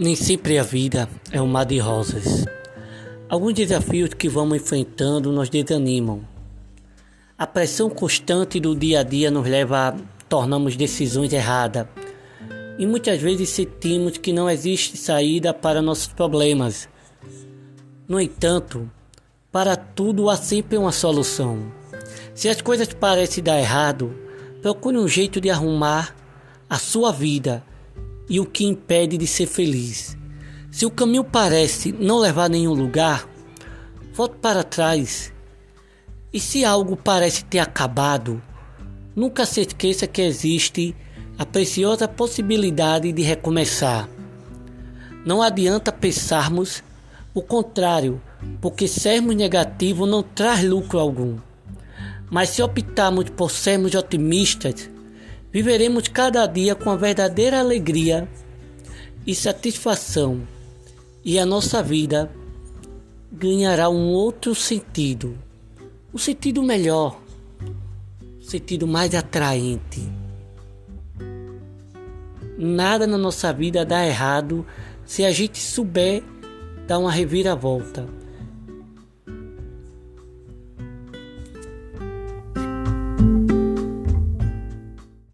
Nem sempre a vida é um mar de rosas. Alguns desafios que vamos enfrentando nos desanimam. A pressão constante do dia a dia nos leva a tornarmos decisões erradas. E muitas vezes sentimos que não existe saída para nossos problemas. No entanto, para tudo há sempre uma solução. Se as coisas parecem dar errado, procure um jeito de arrumar a sua vida e o que impede de ser feliz. Se o caminho parece não levar a nenhum lugar, volte para trás. E se algo parece ter acabado, nunca se esqueça que existe a preciosa possibilidade de recomeçar. Não adianta pensarmos o contrário, porque sermos negativos não traz lucro algum. Mas se optarmos por sermos otimistas, Viveremos cada dia com a verdadeira alegria e satisfação, e a nossa vida ganhará um outro sentido, um sentido melhor, um sentido mais atraente. Nada na nossa vida dá errado se a gente souber dar uma reviravolta.